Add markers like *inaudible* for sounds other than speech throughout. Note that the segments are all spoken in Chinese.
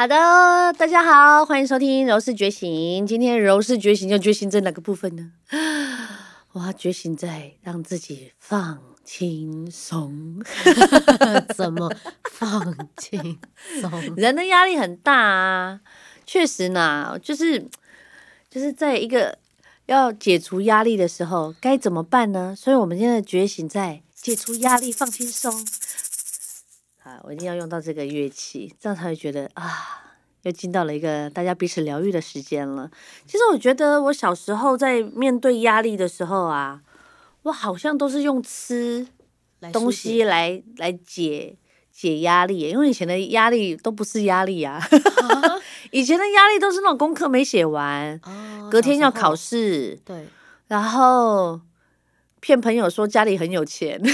好的，大家好，欢迎收听《柔氏觉醒》。今天柔氏觉醒要觉醒在哪个部分呢？*gasps* 我要觉醒在让自己放轻松。*laughs* 怎么放轻松？*laughs* 人的压力很大啊，确实呢，就是就是在一个要解除压力的时候，该怎么办呢？所以，我们现在觉醒在解除压力、放轻松。啊，我一定要用到这个乐器，这样才会觉得啊，又进到了一个大家彼此疗愈的时间了。其实我觉得我小时候在面对压力的时候啊，我好像都是用吃东西来来解解压力，因为以前的压力都不是压力啊，*laughs* 以前的压力都是那种功课没写完，隔天要考试，对，然后骗朋友说家里很有钱。*laughs*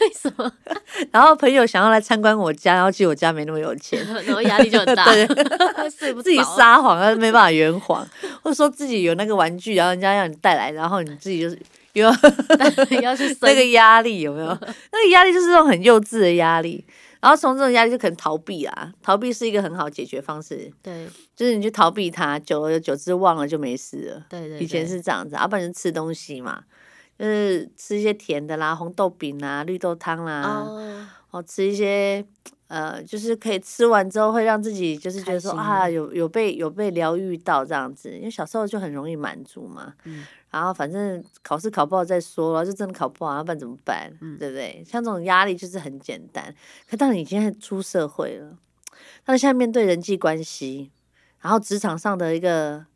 为什么？*laughs* 然后朋友想要来参观我家，然后其实我家没那么有钱，*laughs* 然后压力就很大，*laughs* 自己撒谎，但是没办法圆谎，或者说自己有那个玩具，然后人家让你带来，然后你自己就是又要要去那个压力有没有？那个压力就是那种很幼稚的压力，然后从这种压力就可能逃避啊，逃避是一个很好解决方式，对，就是你去逃避它，久而久之忘了就没事了，对对，以前是这样子，要不然就吃东西嘛。就是吃一些甜的啦，红豆饼啊，绿豆汤啦，哦，吃一些呃，就是可以吃完之后会让自己就是觉得说啊，有有被有被疗愈到这样子，因为小时候就很容易满足嘛。嗯。然后反正考试考不好再说了，就真的考不好，要不然怎么办？嗯，对不对？像这种压力就是很简单。可当你现在出社会了，那现在面对人际关系，然后职场上的一个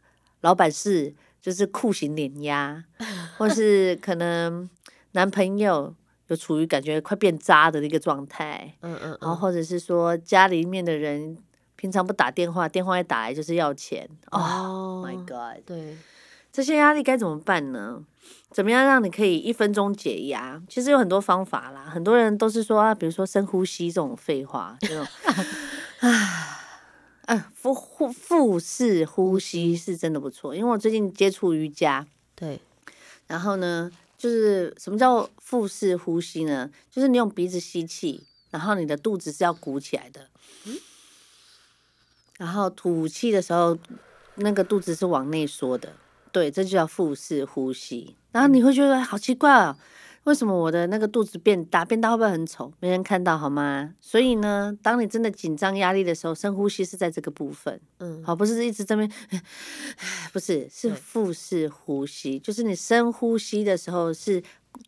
老板是。就是酷刑碾压，*laughs* 或是可能男朋友有处于感觉快变渣的那个状态，嗯嗯，然后或者是说家里面的人平常不打电话，电话一打来就是要钱，Oh my god，对，这些压力该怎么办呢？怎么样让你可以一分钟解压？其实有很多方法啦，很多人都是说啊，比如说深呼吸这种废话，这种，啊。嗯，腹腹腹式呼吸是真的不错，因为我最近接触瑜伽，对，然后呢，就是什么叫腹式呼吸呢？就是你用鼻子吸气，然后你的肚子是要鼓起来的，然后吐气的时候，那个肚子是往内缩的，对，这就叫腹式呼吸。然后你会觉得好奇怪哦。为什么我的那个肚子变大？变大会不会很丑？没人看到好吗？所以呢，当你真的紧张压力的时候，深呼吸是在这个部分。嗯，好，不是一直这边，不是，是腹式呼吸，就是你深呼吸的时候是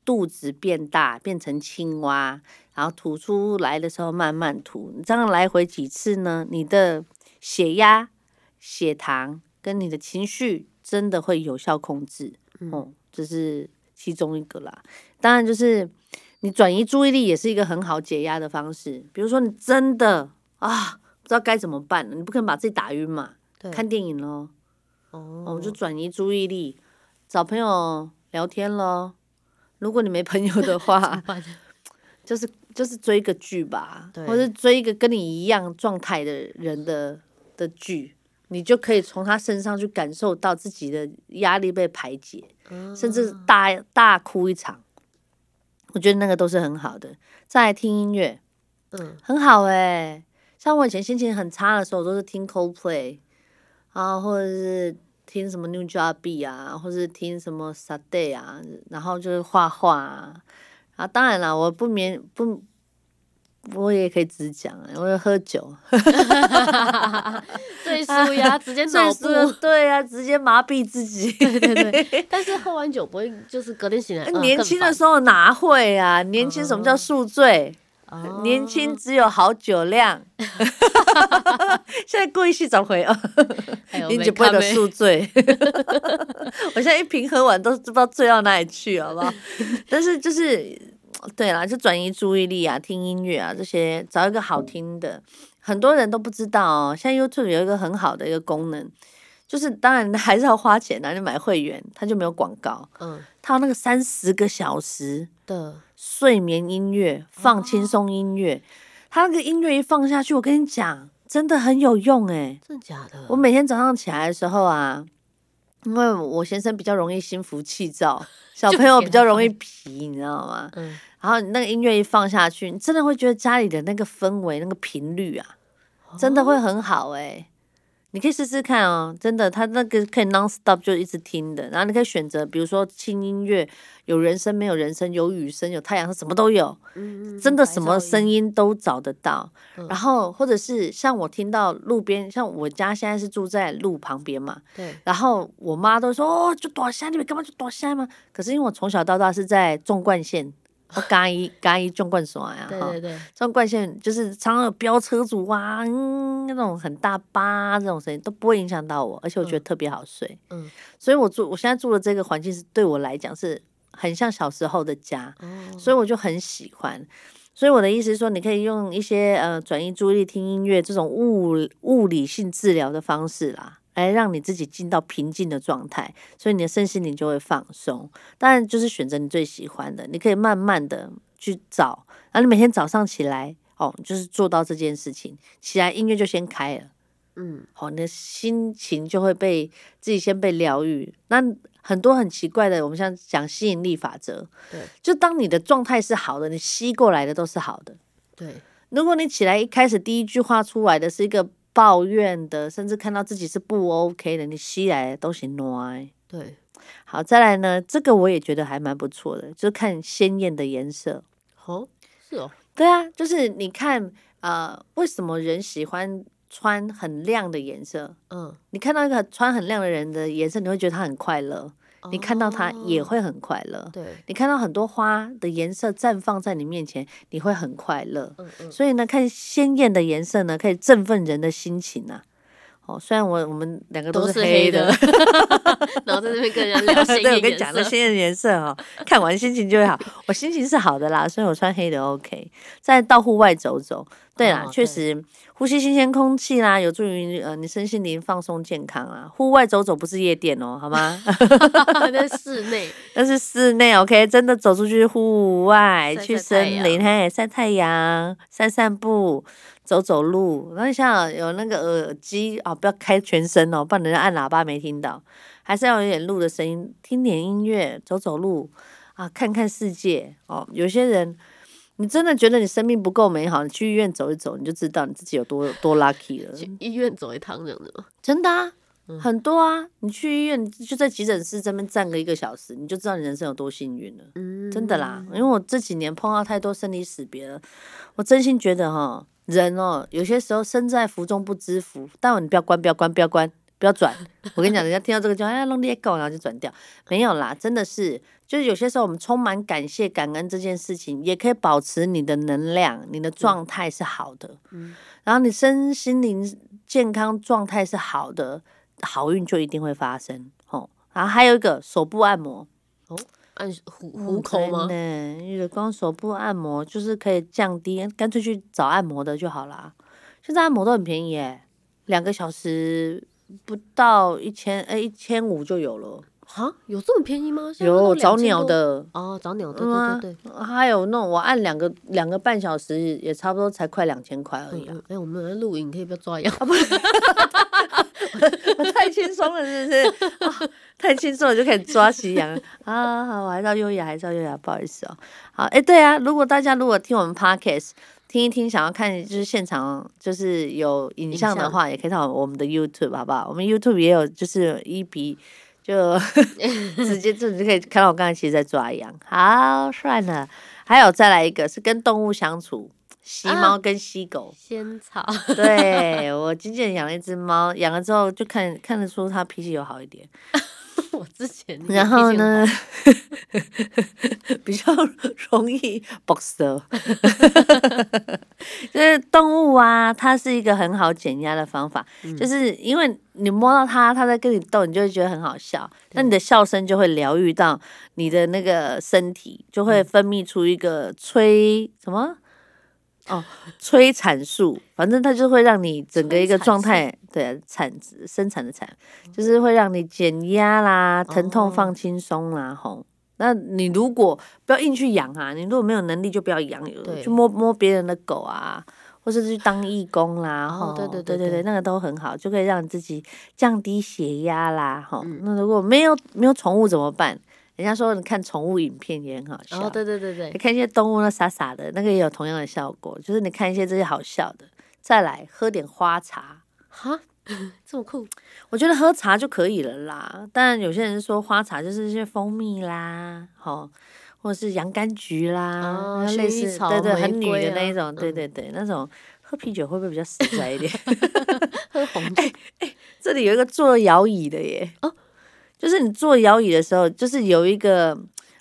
肚子变大，变成青蛙，然后吐出来的时候慢慢吐。你这样来回几次呢？你的血压、血糖跟你的情绪真的会有效控制。嗯，这是。其中一个啦，当然就是你转移注意力也是一个很好解压的方式。比如说你真的啊不知道该怎么办了，你不可能把自己打晕嘛，看电影咯。哦，我就转移注意力，找朋友聊天咯。如果你没朋友的话，*laughs* 就是就是追个剧吧，或者追一个跟你一样状态的人的的剧。你就可以从他身上去感受到自己的压力被排解，甚至大大哭一场，我觉得那个都是很好的。再来听音乐，嗯，很好哎。像我以前心情很差的时候，都是听 Coldplay 啊，或者是听什么 New Job 啊，或者是听什么 Sade 啊，然后就是画画啊。啊，当然了，我不免不。我也可以只讲哎，我要喝酒，最舒压，直接 *laughs* 脑部，对啊，直接麻痹自己，*laughs* 对对对。但是喝完酒不会，就是隔天醒来。年轻的时候哪会啊？年轻什么叫宿醉？年轻只有好酒量。*laughs* 现在故意去找回哦，你就不会得宿醉。我现在一瓶喝完都不知道醉到哪里去，好不好？但是就是。对啦，就转移注意力啊，听音乐啊，这些找一个好听的，很多人都不知道哦。现在 YouTube 有一个很好的一个功能，就是当然 *laughs* 还是要花钱的，你买会员，它就没有广告。嗯，它有那个三十个小时的睡眠音乐，放轻松音乐，它那个音乐一放下去，我跟你讲，真的很有用哎，真的假的？我每天早上起来的时候啊，因为我先生比较容易心浮气躁，*laughs* 小朋友比较容易皮，你知道吗？嗯。然后你那个音乐一放下去，你真的会觉得家里的那个氛围、那个频率啊，真的会很好哎、你可以试试看哦，真的，它那个可以 non stop 就一直听的，然后你可以选择，比如说轻音乐，有人声没有人声，有雨声有太阳声，什么都有，嗯真的什么声音？都找得到。嗯然后或者是像我听到路边，像我家现在是住在路旁边嘛，对，然后我妈都说哦，就躲下，你们干嘛就躲下嘛？可是因为我从小到大是在纵贯线，我嘉义嘉义纵贯线呀，哈对对对，纵贯线就是常常有飙车族啊，嗯，那种很大巴这种声音都不会影响到我，而且我觉得特别好睡。嗯，所以我住我现在住的这个环境是对我来讲是很像小时候的家，哦，所以我就很喜欢。所以我的意思是说，你可以用一些呃转移注意力、听音乐这种物物理性治疗的方式啦，来让你自己进到平静的状态，所以你的身心灵就会放松。当然就是选择你最喜欢的，你可以慢慢的去找，然后你每天早上起来哦，就是做到这件事情，起来音乐就先开了。嗯，哦，你的心情就会被自己先被疗愈。那很多很奇怪的，我们像讲吸引力法则，对，就当你的状态是好的，你吸过来的都是好的。对，如果你起来一开始第一句话出来的是一个抱怨的，甚至看到自己是不 OK 的，你吸来的都是歪。对，好，再来呢，这个我也觉得还蛮不错的，就是看鲜艳的颜色。哦，是哦，对啊，就是你看，呃，为什么人喜欢穿很亮的颜色？嗯，你看到一个穿很亮的人的颜色，你会觉得他很快乐，你看到它也哦，会很快乐。对，你看到很多花的颜色绽放在你面前，你会很快乐。嗯嗯，所以呢，看鲜艳的颜色呢，可以振奋人的心情啊。哦，虽然我我们两个都是是黑黑的 *laughs* 然后在这边跟人家聊鲜 *laughs* 对，我艳颜跟你讲，这色，鲜艳的颜色哦，看完心情就会好。我心情是好的啦，所以我穿黑的 OK。再到户外走走，对啦，确实呼吸新鲜空气啦，有助于呃你身心灵放松健康啊。户外走走不是夜店哦，好吗？*laughs* 在室内，那是室内 OK，真的走出去户外，晒去森林，嘿，晒太阳，散散步，走走路。然后像有那个耳机哦，不要开全声哦，不然人家按喇叭没听到。还是要有点路的声音，听点音乐，走走路啊，看看世界哦。有些人，你真的觉得你生命不够美好，你去医院走一走，你就知道你自己有多多 lucky 了。去医院走一趟这样子吗？真的啊，嗯很多啊。你去医院，就在急诊室这边站个一个小时，你就知道你人生有多幸运了。嗯，真的啦，因为我这几年碰到太多生离死别了，我真心觉得哈，人哦，有些时候身在福中不知福。但你不要关，不要关，不要关，不要转。我跟你讲，人家听到这个就哎弄裂狗，然后就转掉。没有啦，真的是，就是有些时候我们充满感谢、感恩这件事情，也可以保持你的能量，你的状态是好的，嗯然后你身心灵健康状态是好的，好运就一定会发生哦。然后还有一个手部按摩。按虎虎口吗？呢，因为光手部按摩就是可以降低，干脆去找按摩的就好啦。现在按摩都很便宜耶，两个小时不到一千，哎，一千五就有了。啊，有这么便宜吗？有都早2000多鸟的，哦，早鸟，对嗯啊对对对。还有那种我按两个两个半小时也差不多才快两千块而已啊。哎，我们在录影，可以不要抓痒？我太轻松了，是不是？啊太轻松了就可以抓起痒了啊！好，我还是要优雅，还是要优雅，不好意思哦。好，哎，对啊，如果大家如果听我们 podcast 听一听，想要看就是现场就是有影像的话，也可以到我们的 YouTube 好不好？我们 YouTube 也有就是一比。就 *laughs* 直接就你就可以看到我刚才其实在抓羊，好算了。还有再来一个是跟动物相处，吸啊猫跟吸狗。仙草，对我经纪人养了一只猫，养了之后就看看得出它脾气有好一点。*laughs* 我之前然后？呢，*laughs* 比较容易 boxer，就是动物啊，它是一个很好减压的方法，就是因为你摸到它，它在跟你斗，你就会觉得很好笑，那你的笑声就会疗愈到你的那个身体，就会分泌出一个催什么？哦，催产素，反正它就会让你整个一个状态，对啊，产生产的产，就是会让你减压啦，疼痛哦放轻松啦，吼。那你如果不要硬去养啊，你如果没有能力就不要养，对。去摸摸别人的狗啊，或是去当义工啦，吼、哦对对对对对对。那个都很好，就可以让自己降低血压啦，吼、嗯。那如果没有没有宠物怎么办？人家说你看宠物影片也很好笑，哦，对对对你，看一些动物那傻傻的，那个也有同样的效果，就是你看一些这些好笑的，再来喝点花茶。哈，*laughs* 这么酷，我觉得喝茶就可以了啦。当然，有些人说花茶就是一些蜂蜜啦，好，或者是洋甘菊啦，哦类似对对，很女的那一种，对对对，那种喝啤酒会不会比较实在一点？*laughs* 喝红酒，*laughs* 这里有一个坐摇椅的耶，哦。就是你坐摇椅的时候，就是有一个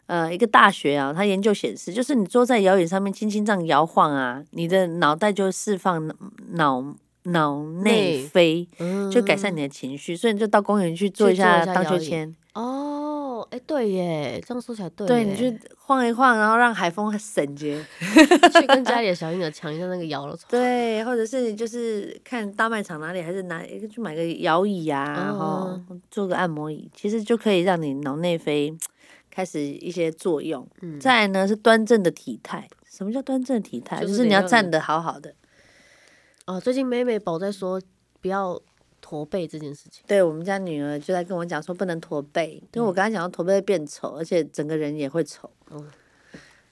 呃一个大学啊，它研究显示，就是你坐在摇椅上面轻轻这样摇晃啊，你的脑袋就会释放脑脑内内啡，嗯就改善你的情绪，所以你就到公园去做一下荡秋千，哦，哎，对耶，这样说起来对对，你去晃一晃，然后让海风 *laughs* 省觉，*laughs* 去跟家里的小婴儿抢一下那个摇了，对，或者是你就是看大卖场哪里，还是哪一个去买个摇椅呀、然后嗯做个按摩椅，其实就可以让你脑内啡开始一些作用。嗯再来呢是端正的体态，什么叫端正的体态？就就是是你要站得好好的。哦，最近美美宝在说不要驼背这件事情，对我们家女儿就在跟我讲说不能驼背，因为我刚才讲到驼背会变丑，而且整个人也会丑。嗯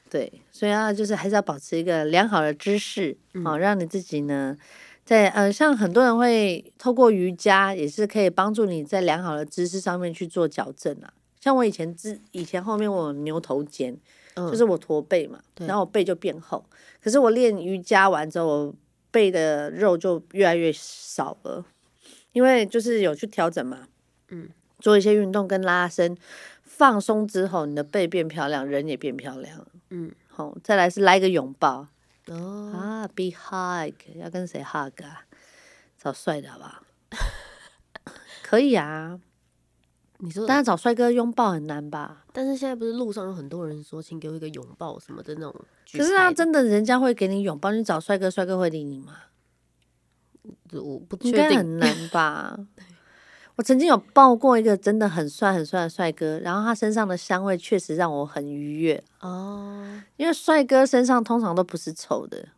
对，所以啊就是还是要保持一个良好的姿势，好、让你自己呢，在呃，像很多人会透过瑜伽，也是可以帮助你在良好的姿势上面去做矫正啊。像我以前之以前后面我有牛头肩，嗯就是我驼背嘛，对然后我背就变厚。可是我练瑜伽完之后，我背的肉就越来越少了，因为就是有去调整嘛，嗯，做一些运动跟拉伸，放松之后，你的背变漂亮，人也变漂亮。嗯，好、再来是来一个拥抱哦，啊，be hug，要跟谁 hug 啊？找帅的好不好？*laughs* 可以啊，*laughs* 你说，但是找帅哥拥抱很难吧？但是现在不是路上有很多人说，请给我一个拥抱什么的那种举可是牌的，他真的人家会给你拥抱，你找帅哥，帅哥会理你吗？我不应确定，该很难吧？*laughs* 我曾经有抱过一个真的很帅很帅的帅哥，然后他身上的香味确实让我很愉悦，哦，因为帅哥身上通常都不是臭的，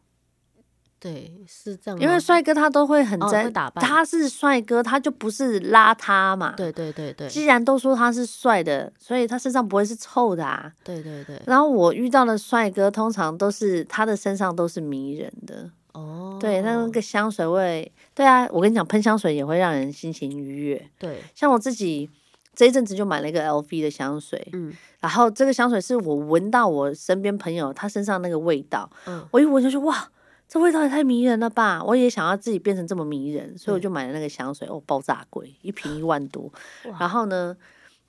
对，是这样，因为帅哥他都会很哦在，会打扮他是帅哥，他就不是邋遢嘛。，对对对对既然都说他是帅的，所以他身上不会是臭的啊。对对对，然后我遇到的帅哥，通常都是他的身上都是迷人的，哦，对，那那个香水味，对啊，我跟你讲，喷香水也会让人心情愉悦。对，像我自己这一阵子就买了一个 LV 的香水，嗯然后这个香水是我闻到我身边朋友他身上那个味道，嗯我一闻就说哇，这味道也太迷人了吧！我也想要自己变成这么迷人，所以我就买了那个香水，哦，爆炸贵，一瓶一万多。然后呢，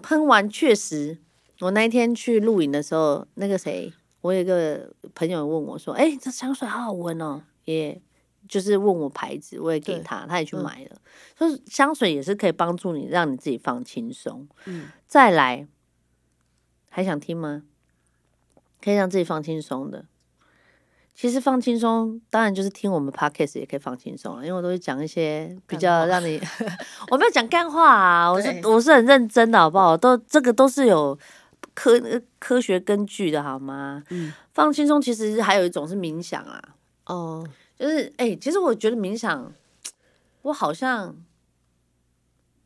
喷完确实，我那一天去露营的时候，那个谁，我有一个朋友问我说，哎、这香水好好闻哦，也。就是问我牌子，我也给他，他也去嗯买了。就是香水也是可以帮助你，让你自己放轻松。嗯，再来，还想听吗？可以让自己放轻松的。其实放轻松，当然就是听我们 podcast 也可以放轻松了，因为我都会讲一些比较 *laughs* 让你，*laughs* 我没有讲干话啊，我是我是很认真的，好不好？都这个都是有科呃科学根据的，好吗？嗯，放轻松其实还有一种是冥想啊，哦，就是哎、其实我觉得冥想，我好像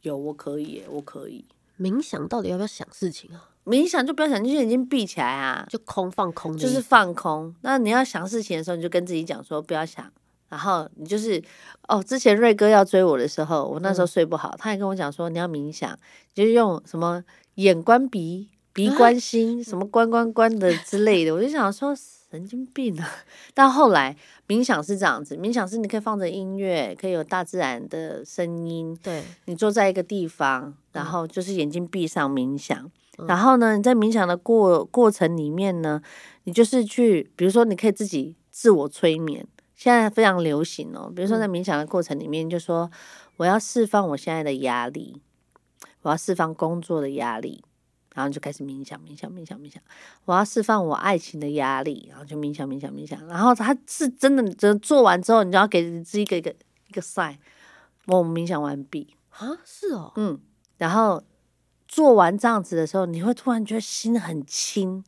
有，我可以耶，我可以冥想到底要不要想事情啊？冥想，就不要想，就是眼睛闭起来啊，就空放空就是放空。那你要想事情的时候，你就跟自己讲说不要想。然后你就是哦，之前瑞哥要追我的时候，我那时候睡不好，他也跟我讲说你要冥想，就是用什么眼观鼻，鼻观 *laughs* 心，什么关关关的之类的。我就想说神经病啊！*laughs* 但后来冥想是这样子，冥想是你可以放着音乐，可以有大自然的声音，对，你坐在一个地方，然后就是眼睛闭上冥想。然后呢，你在冥想的过过程里面呢，你就是去，比如说你可以自己自我催眠，现在非常流行哦。比如说在冥想的过程里面，就说我要释放我现在的压力，我要释放工作的压力，然后就开始冥想，冥想，冥想，冥想。我要释放我爱情的压力，然后就冥想，冥想，冥想。然后他是真的，真的做完之后，你就要给自己一个一个一个 sign，我冥想完毕。啊，是哦，嗯，然后做完这样子的时候，你会突然觉得心很轻，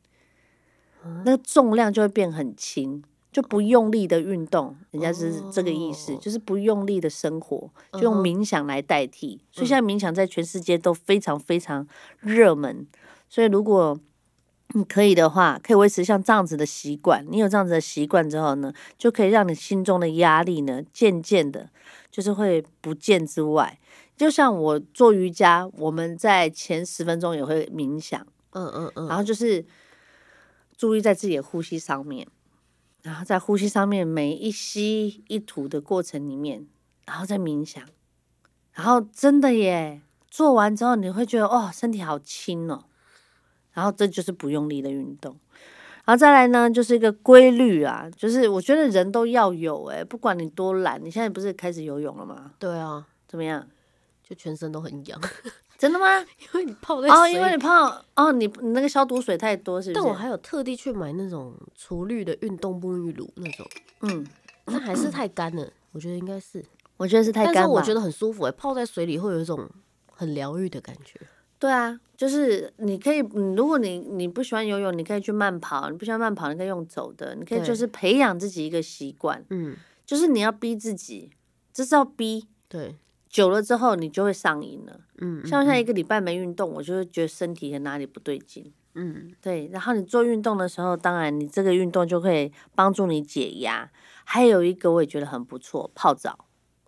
那个重量就会变很轻，就不用力的运动，人家是这个意思，哦。就是不用力的生活，就用冥想来代替。所以现在冥想在全世界都非常非常热门，所以如果你可以的话，可以维持像这样子的习惯。你有这样子的习惯之后呢，就可以让你心中的压力呢，渐渐的，就是会不见之外，就像我做瑜伽，我们在前十分钟也会冥想，嗯嗯嗯，然后就是注意在自己的呼吸上面，然后在呼吸上面每一吸一吐的过程里面，然后再冥想，然后真的耶，做完之后你会觉得哦，身体好轻哦。然后这就是不用力的运动，然后再来呢，就是一个规律啊，就是我觉得人都要有诶、不管你多懒，你现在不是开始游泳了吗？对啊，怎么样？就全身都很痒，真的吗？*laughs* 因为你泡在哦，因为你泡哦，你你那个消毒水太多，是不是？但我还有特地去买那种除氯的运动沐浴乳那种，嗯，那还是太干了，*clears throat* 我觉得应该是，我觉得是太干吧但是我觉得很舒服哎、泡在水里会有一种很疗愈的感觉。对啊，就是你可以，嗯，如果你你不喜欢游泳，你可以去慢跑；你不喜欢慢跑，你可以用走的。你可以就是培养自己一个习惯，嗯，就是你要逼自己，这是要逼。对，久了之后，你就会上瘾了。嗯，像现在一个礼拜没运动，我就会觉得身体哪里不对劲。嗯，对，然后你做运动的时候，当然你这个运动就可以帮助你解压。还有一个我也觉得很不错，泡澡。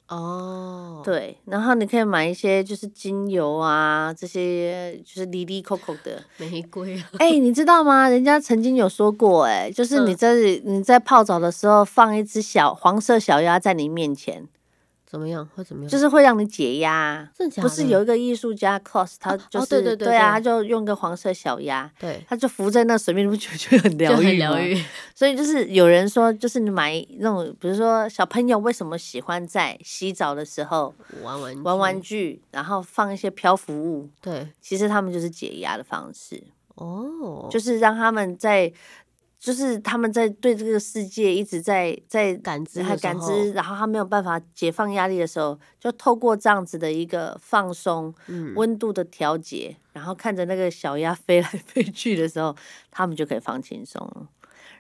哦，对，然后你可以买一些就是精油啊，这些就是滴滴扣扣的。*laughs* 玫瑰啊，哎、你知道吗？人家曾经有说过、哎，就是你嗯在、你在泡澡的时候放一只小黄色小鸭在你面前，怎么样？会怎么样？就是会让你解压。真假的？不是有一个艺术家 cos，他就是、哦对对对啊，对他就用个黄色小鸭，对，他就浮在那水面，你不觉得就很疗愈吗很疗愈。所以就是有人说，就是你买那种，比如说小朋友为什么喜欢在洗澡的时候玩玩玩玩具，具，然后放一些漂浮物，对，其实他们就是解压的方式，哦，就是让他们在，就是他们在对这个世界一直在在感知还感知，然后他没有办法解放压力的时候，就透过这样子的一个放松、嗯温度的调节，然后看着那个小鸭飞来飞去的时候，他们就可以放轻松了。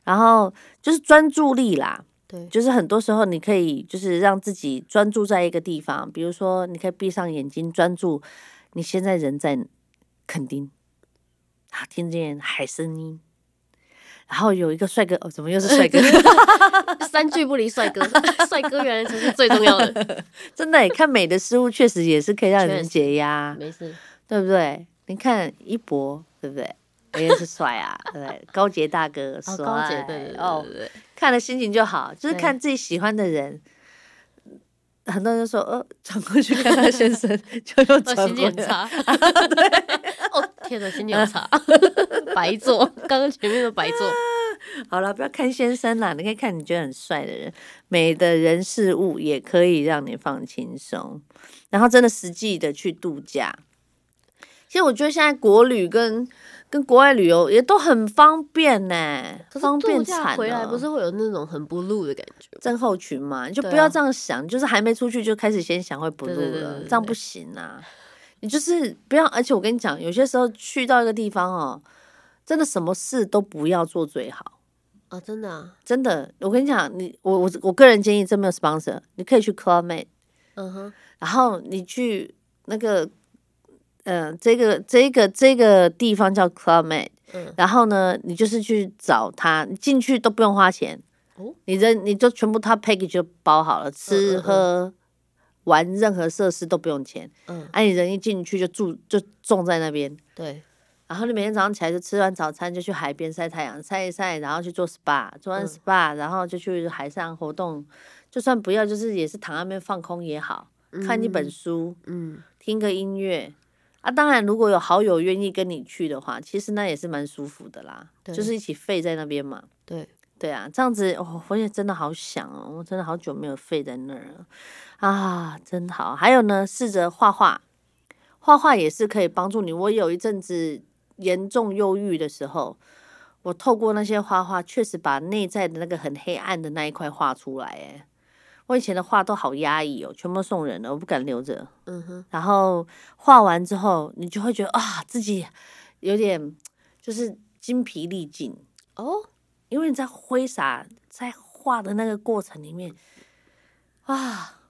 然后就是专注力啦，对，就是很多时候你可以就是让自己专注在一个地方，比如说你可以闭上眼睛专注，你现在人在垦丁，啊，听见海声音。然后有一个帅哥，哦，怎么又是 *laughs* 帅哥？*laughs* 三句不离帅哥，帅哥原来才是最重要的。*laughs* 真的耶，看美的事物确实也是可以让人解压，没事，对不对？你看一博，对不对？也是帅啊，对不对？高杰大哥帅，哦，看了心情就好，就是看自己喜欢的人。很多人就说，呃，转过去看他先生，就又哦，转心过来。情天哪，心情很差，白做，刚刚前面的白做。*laughs* 好了，不要看先生啦，你可以看你觉得很帅的人，美的人事物也可以让你放轻松，然后真的实际的去度假。其实我觉得现在国旅跟跟国外旅游也都很方便呢，方便惨回来不是会有那种很不露的感觉吗？症候群嘛，你就不要啊这样想，就是还没出去就开始先想会不露了，对对对对对这样不行啊。你就是不要，而且我跟你讲，有些时候去到一个地方哦，真的什么事都不要做最好。啊，真的啊，真的，我跟你讲，你我我我个人建议，真没有 sponsor，你可以去 Clubmate，嗯哼，然后你去那个，呃，这个这个这个地方叫 Clubmate，嗯。然后呢，你就是去找他，你进去都不用花钱，哦。你人你就全部他 package 就包好了，吃嗯嗯。喝玩任何设施都不用钱，嗯，啊，你人一进去就住就种在那边，对，然后你每天早上起来就吃完早餐就去海边晒太阳，晒一晒，然后去做 SPA，做完嗯。SPA，、然后就去海上活动。就算不要，就是也是躺在那边放空也好，看一本书，嗯，听个音乐。啊，当然，如果有好友愿意跟你去的话，其实那也是蛮舒服的啦，对。就是一起废在那边嘛。对，对啊，这样子，哦，我也真的好想哦，我真的好久没有废在那儿了啊，真好。还有呢，试着画画，画画也是可以帮助你。我有一阵子严重忧郁的时候，我透过那些画画，确实把内在的那个很黑暗的那一块画出来。哎，我以前的画都好压抑哦，全部送人了，我不敢留着。嗯哼，然后画完之后，你就会觉得啊，自己有点就是精疲力尽。哦，因为你在挥洒、在画的那个过程里面，啊，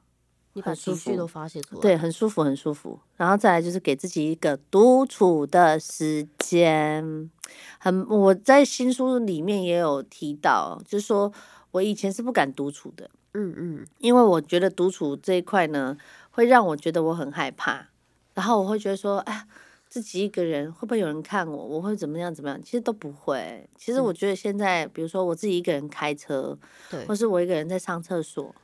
你把情绪都发泄出来。对，很舒服，很舒服。然后再来就是给自己一个独处的时间。很，我在新书里面也有提到，就是说我以前是不敢独处的，嗯嗯，因为我觉得独处这一块呢，会让我觉得我很害怕，然后我会觉得说，哎，自己一个人会不会有人看我？我会怎么样怎么样？其实都不会。其实我觉得现在，比如说我自己一个人开车，对或，是我一个人在上厕所，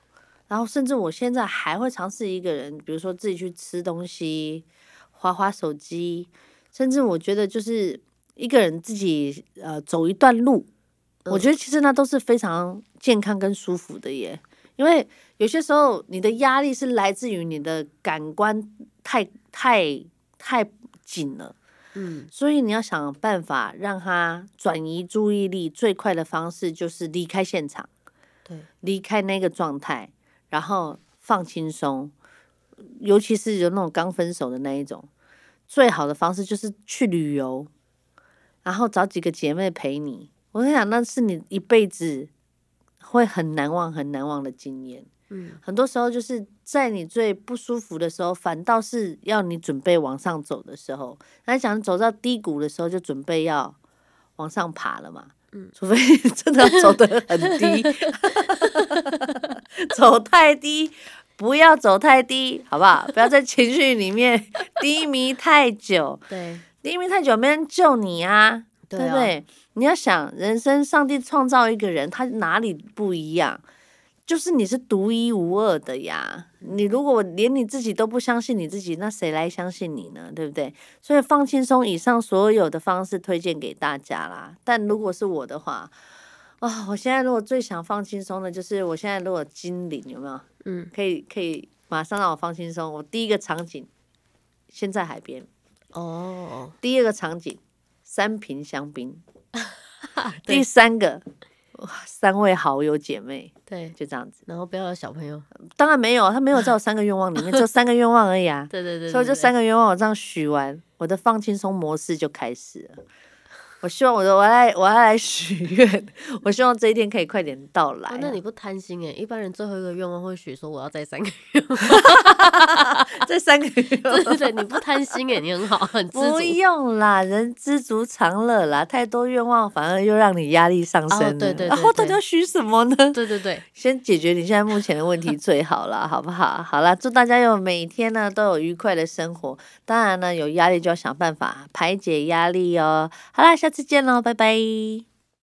然后甚至我现在还会尝试一个人，比如说自己去吃东西、划划手机，甚至我觉得就是一个人自己呃走一段路，我觉得其实那都是非常健康跟舒服的耶。因为有些时候你的压力是来自于你的感官太太太紧了。嗯，所以你要想办法让他转移注意力，最快的方式就是离开现场。对，离开那个状态，然后放轻松，尤其是有那种刚分手的那一种，最好的方式就是去旅游，然后找几个姐妹陪你。我跟你讲，那是你一辈子会很难忘、很难忘的经验。嗯，很多时候就是在你最不舒服的时候，反倒是要你准备往上走的时候。那想，走到低谷的时候，就准备要往上爬了嘛。嗯，除非 *laughs* 真的走得很低，*laughs* 走太低，不要走太低，好不好？不要在情绪里面 *laughs* 低迷太久，对，低迷太久没人救你啊，对啊不对？你要想，人生上帝创造一个人，他哪里不一样？就是你是独一无二的呀！你如果连你自己都不相信你自己，那谁来相信你呢？对不对？所以放轻松，以上所有的方式推荐给大家啦。但如果是我的话，啊、我现在如果最想放轻松的，就是我现在如果精灵有没有？嗯，可以可以马上让我放轻松。我第一个场景，先在海边；哦，第二个场景，三瓶香槟；*laughs* 对第三个，哇三位好友姐妹，*laughs* 对，就这样子。然后不要有小朋友。当然没有，他没有在我三个愿望里面，只有三个愿望而已啊。*laughs* 对对对，所以这三个愿望我这样许完，我的放轻松模式就开始了。我希望我的我要来我要来许愿，我希望这一天可以快点到来啊、哦那你不贪心哎？一般人最后一个愿望会许说我要再三个月，*laughs* 再，三个月 *laughs* 对对对，你不贪心哎，你很好，很知不。用啦，人知足常乐啦，太多愿望反而又让你压力上升。哦对对对然后到底要许什么呢？对对对，先解决你现在目前的问题 *laughs* 最好了，好不好？好啦，祝大家有每天呢都有愉快的生活。当然呢，有压力就要想办法排解压力哦。好啦，下再见喽，拜拜。